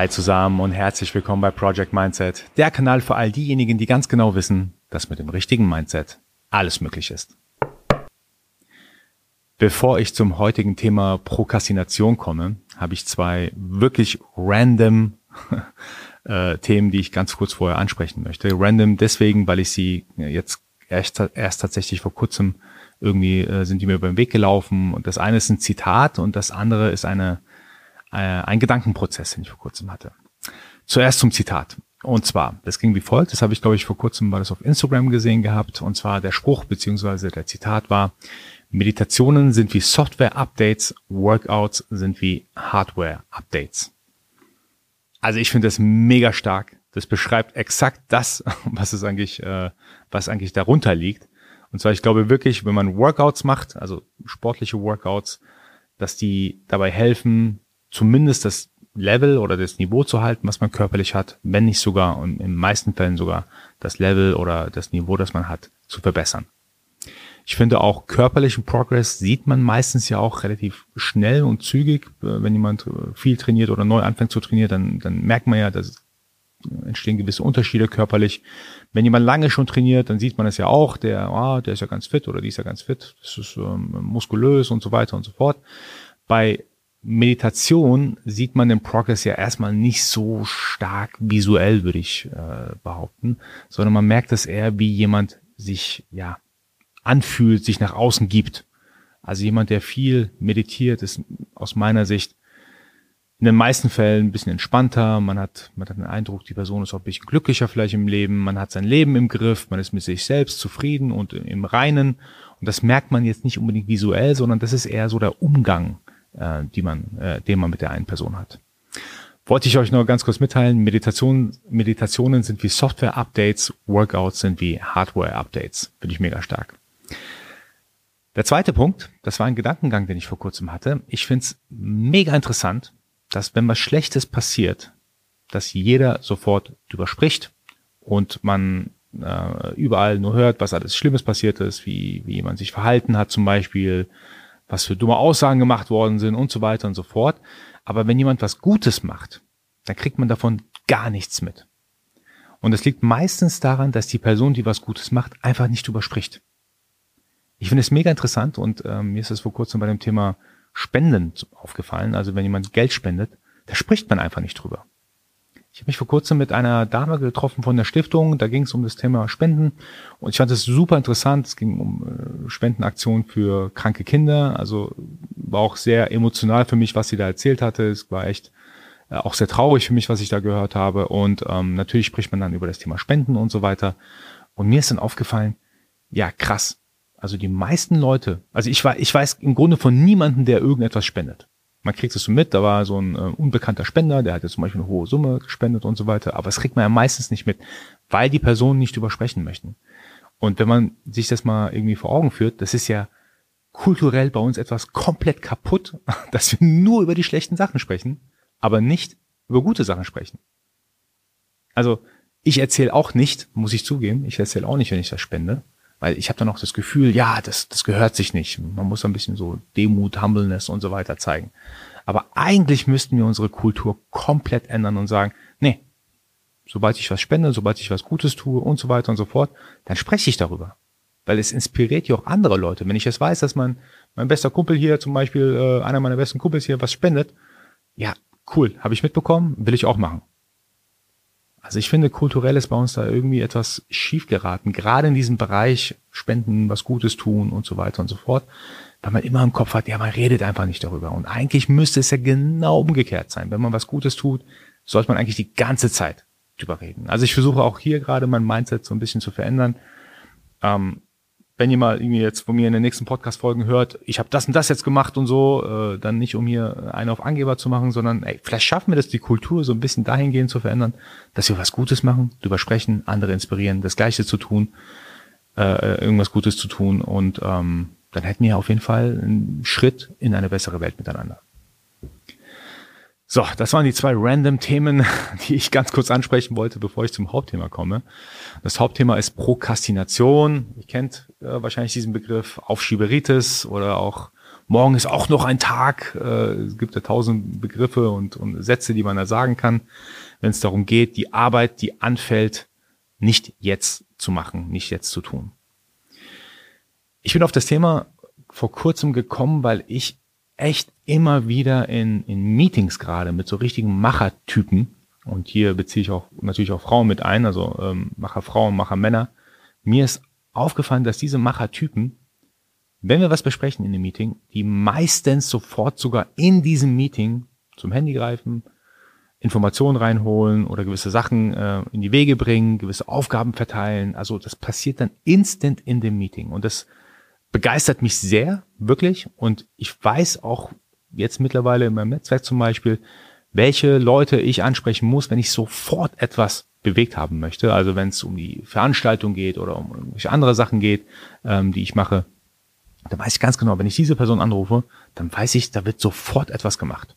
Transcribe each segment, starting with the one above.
Hi zusammen und herzlich willkommen bei Project Mindset, der Kanal für all diejenigen, die ganz genau wissen, dass mit dem richtigen Mindset alles möglich ist. Bevor ich zum heutigen Thema Prokrastination komme, habe ich zwei wirklich random äh, Themen, die ich ganz kurz vorher ansprechen möchte. Random deswegen, weil ich sie jetzt erst, erst tatsächlich vor kurzem irgendwie äh, sind die mir über den Weg gelaufen. Und das eine ist ein Zitat und das andere ist eine, äh, ein Gedankenprozess, den ich vor kurzem hatte. Zuerst zum Zitat. Und zwar, das ging wie folgt, das habe ich, glaube ich, vor kurzem war das auf Instagram gesehen gehabt. Und zwar der Spruch beziehungsweise der Zitat war, Meditationen sind wie Software-Updates, Workouts sind wie Hardware-Updates. Also ich finde das mega stark. Das beschreibt exakt das, was es eigentlich, äh, was eigentlich darunter liegt. Und zwar, ich glaube wirklich, wenn man Workouts macht, also sportliche Workouts, dass die dabei helfen, zumindest das Level oder das Niveau zu halten, was man körperlich hat, wenn nicht sogar und in den meisten Fällen sogar das Level oder das Niveau, das man hat, zu verbessern. Ich finde auch körperlichen Progress sieht man meistens ja auch relativ schnell und zügig. Wenn jemand viel trainiert oder neu anfängt zu trainieren, dann, dann merkt man ja, dass entstehen gewisse Unterschiede körperlich. Wenn jemand lange schon trainiert, dann sieht man es ja auch, der, ah, der ist ja ganz fit oder die ist ja ganz fit, das ist ähm, muskulös und so weiter und so fort. Bei Meditation sieht man den Progress ja erstmal nicht so stark visuell, würde ich äh, behaupten, sondern man merkt es eher, wie jemand sich ja anfühlt, sich nach außen gibt. Also jemand, der viel meditiert, ist aus meiner Sicht in den meisten Fällen ein bisschen entspannter. Man hat, man hat den Eindruck, die Person ist auch ein bisschen glücklicher vielleicht im Leben. Man hat sein Leben im Griff. Man ist mit sich selbst zufrieden und im Reinen. Und das merkt man jetzt nicht unbedingt visuell, sondern das ist eher so der Umgang, äh, die man, äh, den man mit der einen Person hat. Wollte ich euch nur ganz kurz mitteilen. Meditation, Meditationen sind wie Software-Updates. Workouts sind wie Hardware-Updates. Finde ich mega stark. Der zweite Punkt, das war ein Gedankengang, den ich vor kurzem hatte. Ich finde es mega interessant, dass wenn was Schlechtes passiert, dass jeder sofort drüber spricht und man äh, überall nur hört, was alles Schlimmes passiert ist, wie, wie jemand sich verhalten hat zum Beispiel, was für dumme Aussagen gemacht worden sind und so weiter und so fort. Aber wenn jemand was Gutes macht, dann kriegt man davon gar nichts mit. Und es liegt meistens daran, dass die Person, die was Gutes macht, einfach nicht drüber spricht. Ich finde es mega interessant und ähm, mir ist es vor kurzem bei dem Thema Spenden aufgefallen. Also wenn jemand Geld spendet, da spricht man einfach nicht drüber. Ich habe mich vor kurzem mit einer Dame getroffen von der Stiftung, da ging es um das Thema Spenden und ich fand es super interessant. Es ging um äh, Spendenaktionen für kranke Kinder, also war auch sehr emotional für mich, was sie da erzählt hatte. Es war echt äh, auch sehr traurig für mich, was ich da gehört habe und ähm, natürlich spricht man dann über das Thema Spenden und so weiter. Und mir ist dann aufgefallen, ja krass, also die meisten Leute, also ich, weiß, ich weiß im Grunde von niemandem, der irgendetwas spendet. Man kriegt es so mit, da war so ein äh, unbekannter Spender, der hat jetzt zum Beispiel eine hohe Summe gespendet und so weiter, aber es kriegt man ja meistens nicht mit, weil die Personen nicht übersprechen möchten. Und wenn man sich das mal irgendwie vor Augen führt, das ist ja kulturell bei uns etwas komplett kaputt, dass wir nur über die schlechten Sachen sprechen, aber nicht über gute Sachen sprechen. Also ich erzähle auch nicht, muss ich zugeben, ich erzähle auch nicht, wenn ich das spende, weil ich habe dann auch das Gefühl, ja, das, das gehört sich nicht. Man muss ein bisschen so Demut, Humbleness und so weiter zeigen. Aber eigentlich müssten wir unsere Kultur komplett ändern und sagen, nee, sobald ich was spende, sobald ich was Gutes tue und so weiter und so fort, dann spreche ich darüber. Weil es inspiriert ja auch andere Leute. Wenn ich jetzt weiß, dass mein, mein bester Kumpel hier, zum Beispiel äh, einer meiner besten Kumpels hier was spendet, ja, cool, habe ich mitbekommen, will ich auch machen. Also ich finde, kulturell ist bei uns da irgendwie etwas schief geraten, gerade in diesem Bereich Spenden, was Gutes tun und so weiter und so fort, weil man immer im Kopf hat, ja, man redet einfach nicht darüber. Und eigentlich müsste es ja genau umgekehrt sein. Wenn man was Gutes tut, sollte man eigentlich die ganze Zeit drüber reden. Also ich versuche auch hier gerade mein Mindset so ein bisschen zu verändern. Ähm, wenn ihr mal irgendwie jetzt von mir in den nächsten Podcast-Folgen hört, ich habe das und das jetzt gemacht und so, äh, dann nicht um hier einen auf Angeber zu machen, sondern ey, vielleicht schaffen wir das, die Kultur so ein bisschen dahingehend zu verändern, dass wir was Gutes machen, drüber sprechen, andere inspirieren, das Gleiche zu tun, äh, irgendwas Gutes zu tun und ähm, dann hätten wir auf jeden Fall einen Schritt in eine bessere Welt miteinander. So, das waren die zwei random Themen, die ich ganz kurz ansprechen wollte, bevor ich zum Hauptthema komme. Das Hauptthema ist Prokrastination. Ihr kennt äh, wahrscheinlich diesen Begriff Aufschieberitis oder auch morgen ist auch noch ein Tag. Äh, es gibt ja tausend Begriffe und, und Sätze, die man da sagen kann, wenn es darum geht, die Arbeit, die anfällt, nicht jetzt zu machen, nicht jetzt zu tun. Ich bin auf das Thema vor kurzem gekommen, weil ich echt immer wieder in, in Meetings gerade mit so richtigen Machertypen, und hier beziehe ich auch natürlich auch Frauen mit ein, also ähm, Macherfrauen, Machermänner, mir ist aufgefallen, dass diese Machertypen, wenn wir was besprechen in dem Meeting, die meistens sofort sogar in diesem Meeting zum Handy greifen, Informationen reinholen oder gewisse Sachen äh, in die Wege bringen, gewisse Aufgaben verteilen. Also das passiert dann instant in dem Meeting. Und das begeistert mich sehr, wirklich. Und ich weiß auch jetzt mittlerweile in meinem Netzwerk zum Beispiel, welche Leute ich ansprechen muss, wenn ich sofort etwas bewegt haben möchte. Also wenn es um die Veranstaltung geht oder um irgendwelche andere Sachen geht, ähm, die ich mache, dann weiß ich ganz genau, wenn ich diese Person anrufe, dann weiß ich, da wird sofort etwas gemacht.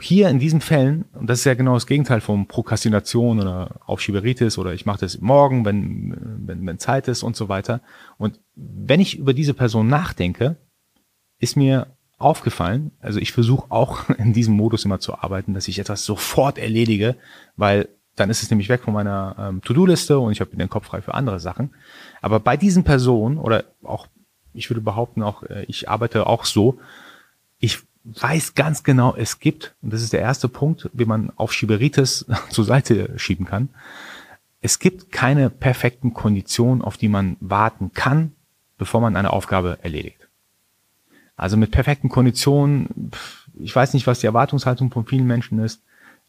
Hier in diesen Fällen, und das ist ja genau das Gegenteil von Prokrastination oder Aufschieberitis oder ich mache das morgen, wenn, wenn, wenn Zeit ist und so weiter. Und wenn ich über diese Person nachdenke, ist mir aufgefallen, also ich versuche auch in diesem Modus immer zu arbeiten, dass ich etwas sofort erledige, weil dann ist es nämlich weg von meiner ähm, To-Do-Liste und ich habe den Kopf frei für andere Sachen. Aber bei diesen Personen oder auch, ich würde behaupten, auch äh, ich arbeite auch so, ich weiß ganz genau, es gibt, und das ist der erste Punkt, wie man auf Schieberitis zur Seite schieben kann, es gibt keine perfekten Konditionen, auf die man warten kann, bevor man eine Aufgabe erledigt. Also mit perfekten Konditionen, ich weiß nicht, was die Erwartungshaltung von vielen Menschen ist.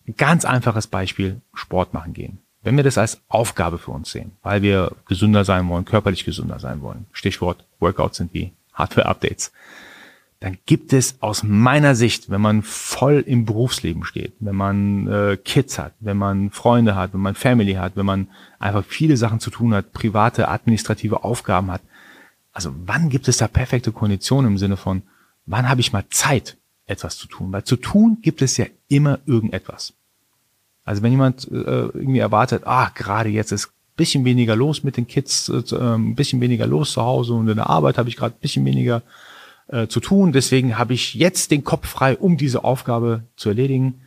Ein ganz einfaches Beispiel, Sport machen gehen. Wenn wir das als Aufgabe für uns sehen, weil wir gesünder sein wollen, körperlich gesünder sein wollen, Stichwort Workouts sind wie Hardware-Updates, dann gibt es aus meiner Sicht, wenn man voll im Berufsleben steht, wenn man äh, Kids hat, wenn man Freunde hat, wenn man Family hat, wenn man einfach viele Sachen zu tun hat, private, administrative Aufgaben hat, also wann gibt es da perfekte Konditionen im Sinne von, wann habe ich mal Zeit, etwas zu tun? Weil zu tun gibt es ja immer irgendetwas. Also wenn jemand äh, irgendwie erwartet, ah, gerade jetzt ist bisschen weniger los mit den Kids, äh, ein ähm, bisschen weniger los zu Hause und in der Arbeit habe ich gerade ein bisschen weniger äh, zu tun, deswegen habe ich jetzt den Kopf frei, um diese Aufgabe zu erledigen.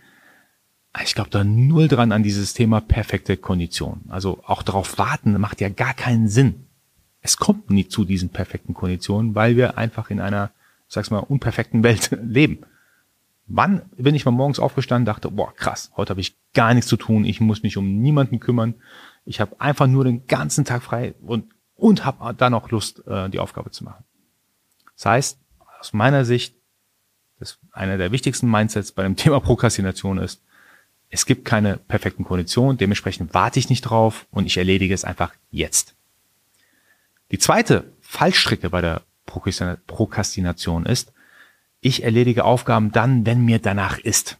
Ich glaube da null dran an dieses Thema perfekte Kondition. Also auch darauf warten macht ja gar keinen Sinn es kommt nie zu diesen perfekten Konditionen, weil wir einfach in einer, sag's mal, unperfekten Welt leben. Wann bin ich mal morgens aufgestanden, dachte, boah, krass, heute habe ich gar nichts zu tun, ich muss mich um niemanden kümmern, ich habe einfach nur den ganzen Tag frei und, und habe dann auch Lust, äh, die Aufgabe zu machen. Das heißt, aus meiner Sicht, das einer der wichtigsten Mindsets bei dem Thema Prokrastination ist, es gibt keine perfekten Konditionen, dementsprechend warte ich nicht drauf und ich erledige es einfach jetzt. Die zweite Fallstricke bei der Prokrastination ist, ich erledige Aufgaben dann, wenn mir danach ist.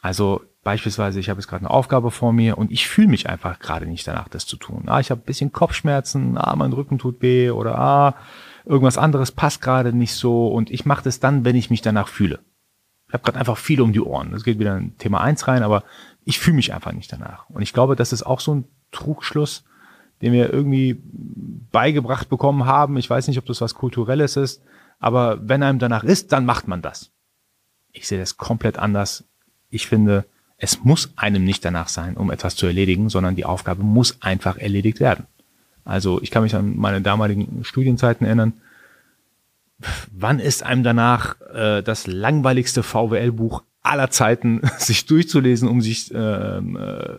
Also beispielsweise, ich habe jetzt gerade eine Aufgabe vor mir und ich fühle mich einfach gerade nicht danach, das zu tun. Ah, ich habe ein bisschen Kopfschmerzen, ah, mein Rücken tut weh oder ah, irgendwas anderes passt gerade nicht so und ich mache das dann, wenn ich mich danach fühle. Ich habe gerade einfach viel um die Ohren. Das geht wieder in Thema eins rein, aber ich fühle mich einfach nicht danach. Und ich glaube, das ist auch so ein Trugschluss, den wir irgendwie beigebracht bekommen haben. Ich weiß nicht, ob das was Kulturelles ist, aber wenn einem danach ist, dann macht man das. Ich sehe das komplett anders. Ich finde, es muss einem nicht danach sein, um etwas zu erledigen, sondern die Aufgabe muss einfach erledigt werden. Also ich kann mich an meine damaligen Studienzeiten erinnern. Wann ist einem danach äh, das langweiligste VWL-Buch aller Zeiten sich durchzulesen, um sich ähm, äh,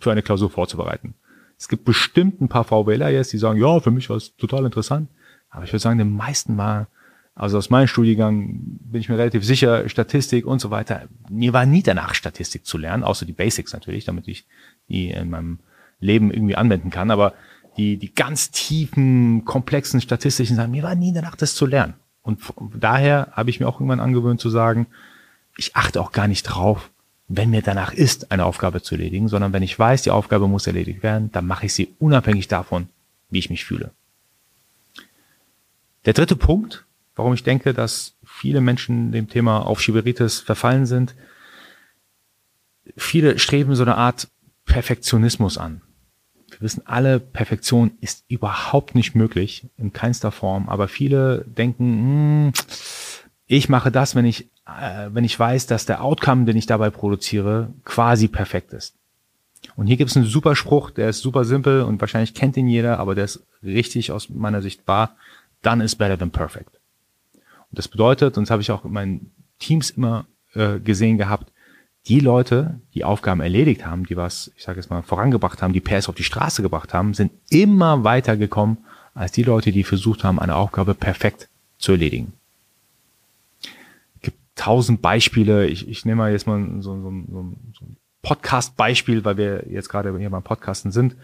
für eine Klausur vorzubereiten? Es gibt bestimmt ein paar VWLer jetzt, die sagen, ja, für mich war es total interessant. Aber ich würde sagen, den meisten war, also aus meinem Studiengang bin ich mir relativ sicher, Statistik und so weiter. Mir war nie danach Statistik zu lernen, außer die Basics natürlich, damit ich die in meinem Leben irgendwie anwenden kann. Aber die, die ganz tiefen, komplexen statistischen Sachen, mir war nie danach das zu lernen. Und daher habe ich mir auch irgendwann angewöhnt zu sagen, ich achte auch gar nicht drauf, wenn mir danach ist, eine Aufgabe zu erledigen, sondern wenn ich weiß, die Aufgabe muss erledigt werden, dann mache ich sie unabhängig davon, wie ich mich fühle. Der dritte Punkt, warum ich denke, dass viele Menschen dem Thema Aufschieberitis verfallen sind, viele streben so eine Art Perfektionismus an. wir wissen alle, Perfektion ist überhaupt nicht möglich, in keinster Form. Aber viele denken, hm, ich mache das, wenn ich, äh, wenn ich weiß, dass der Outcome, den ich dabei produziere, quasi perfekt ist. Und hier gibt es einen super Spruch, der ist super simpel und wahrscheinlich kennt ihn jeder, aber der ist richtig aus meiner Sicht wahr. Done is better than perfect. Und das bedeutet, und das habe ich auch in meinen Teams immer äh, gesehen gehabt, die Leute, die Aufgaben erledigt haben, die was, ich sage jetzt mal, vorangebracht haben, die PS auf die Straße gebracht haben, sind immer weiter gekommen als die Leute, die versucht haben, eine Aufgabe perfekt zu erledigen. Tausend Beispiele. Ich, ich nehme mal jetzt mal so, so, so, so ein Podcast-Beispiel, weil wir jetzt gerade hier beim Podcasten sind.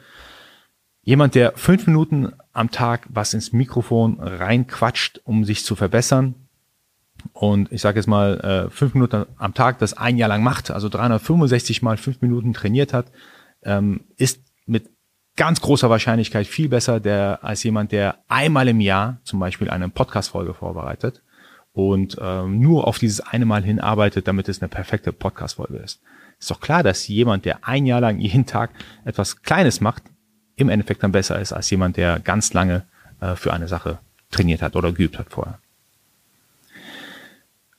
Jemand, der fünf Minuten am Tag was ins Mikrofon reinquatscht, um sich zu verbessern, und ich sage jetzt mal äh, fünf Minuten am Tag das ein Jahr lang macht, also 365 mal fünf Minuten trainiert hat, ähm, ist mit ganz großer Wahrscheinlichkeit viel besser der, als jemand, der einmal im Jahr zum Beispiel eine Podcast-Folge vorbereitet und ähm, nur auf dieses eine Mal hinarbeitet, damit es eine perfekte Podcast-Folge ist. Ist doch klar, dass jemand, der ein Jahr lang jeden Tag etwas Kleines macht, im Endeffekt dann besser ist als jemand, der ganz lange äh, für eine Sache trainiert hat oder geübt hat vorher.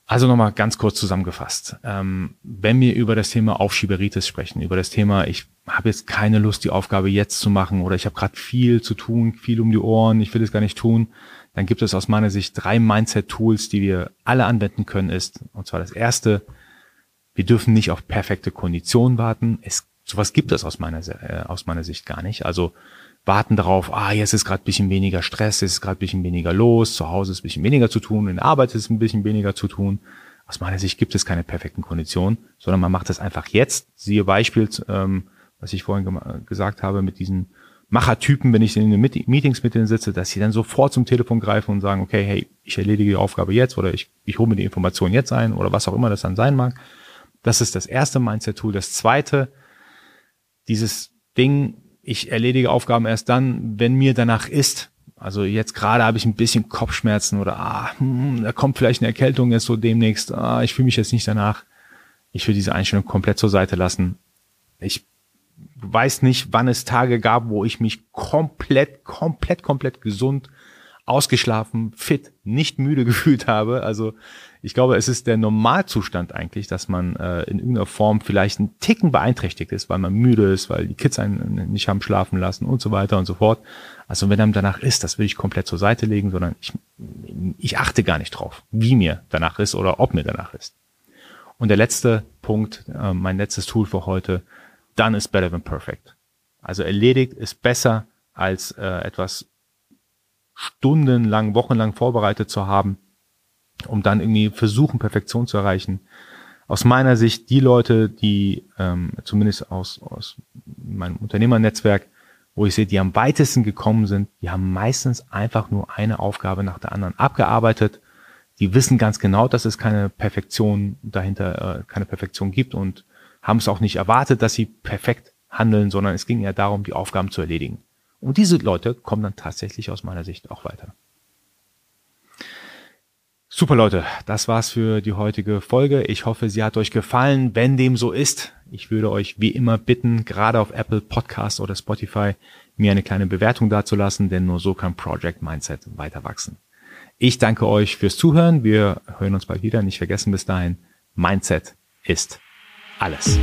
Also nochmal ganz kurz zusammengefasst. Ähm, wenn wir über das Thema Aufschieberitis sprechen, über das Thema, ich habe jetzt keine Lust, die Aufgabe jetzt zu machen oder ich habe gerade viel zu tun, viel um die Ohren, ich will es gar nicht tun, dann gibt es aus meiner Sicht drei Mindset-Tools, die wir alle anwenden können, ist, und zwar das erste, wir dürfen nicht auf perfekte Konditionen warten. Es, sowas gibt es aus meiner, äh, aus meiner Sicht gar nicht. Also warten darauf, ah, jetzt ist gerade bisschen weniger Stress, jetzt ist gerade bisschen weniger los, zu Hause ist bisschen weniger zu tun, in der Arbeit ist ein bisschen weniger zu tun. Aus meiner Sicht gibt es keine perfekten Konditionen, sondern man macht das einfach jetzt. Siehe Beispiel, ähm, was ich vorhin gesagt habe, mit diesen Machertypen, wenn ich in den Meetings mit denen sitze, dass sie dann sofort zum Telefon greifen und sagen, okay, hey, ich erledige die Aufgabe jetzt oder ich, ich hole mir die Information jetzt ein oder was auch immer das dann sein mag. Das ist das erste Mindset-Tool. Das zweite, dieses Ding, ich erledige Aufgaben erst dann, wenn mir danach ist. Also jetzt gerade habe ich ein bisschen Kopfschmerzen oder ah, hm, da kommt vielleicht eine Erkältung jetzt so demnächst. Ah, ich fühle mich jetzt nicht danach. Ich will diese Einstellung komplett zur Seite lassen. Ich weiß nicht, wann es Tage gab, wo ich mich komplett, komplett, komplett gesund, ausgeschlafen, fit, nicht müde gefühlt habe. Also ich glaube, es ist der Normalzustand eigentlich, dass man äh, in irgendeiner Form vielleicht einen Ticken beeinträchtigt ist, weil man müde ist, weil die Kids einen nicht haben schlafen lassen und so weiter und so fort. Also wenn einem danach ist, das will ich komplett zur Seite legen, sondern ich, ich achte gar nicht drauf, wie mir danach ist oder ob mir danach ist. Und der letzte Punkt, äh, mein letztes Tool für heute, done is better than perfect. Also erledigt ist besser als äh, etwas stundenlang, wochenlang vorbereitet zu haben um dann irgendwie versuchen, Perfektion zu erreichen. Aus meiner Sicht die Leute, die ähm, zumindest aus, aus meinem Unternehmernetzwerk, wo ich sehe, die am weitesten gekommen sind, die haben meistens einfach nur eine Aufgabe nach der anderen abgearbeitet. Die wissen ganz genau, dass es keine Perfektion dahinter, äh, keine Perfektion gibt und haben es auch nicht erwartet, dass sie perfekt handeln, sondern es ging eher darum, die Aufgaben zu erledigen. Und diese Leute kommen dann tatsächlich aus meiner Sicht auch weiter. Super Leute, das war's für die heutige Folge. Ich hoffe, sie hat euch gefallen. Wenn dem so ist, ich würde euch wie immer bitten, gerade auf Apple Podcast oder Spotify mir eine kleine Bewertung dazulassen, denn nur so kann Project Mindset weiter wachsen. Ich danke euch fürs Zuhören. Wir hören uns bald wieder. Nicht vergessen bis dahin, Mindset ist alles.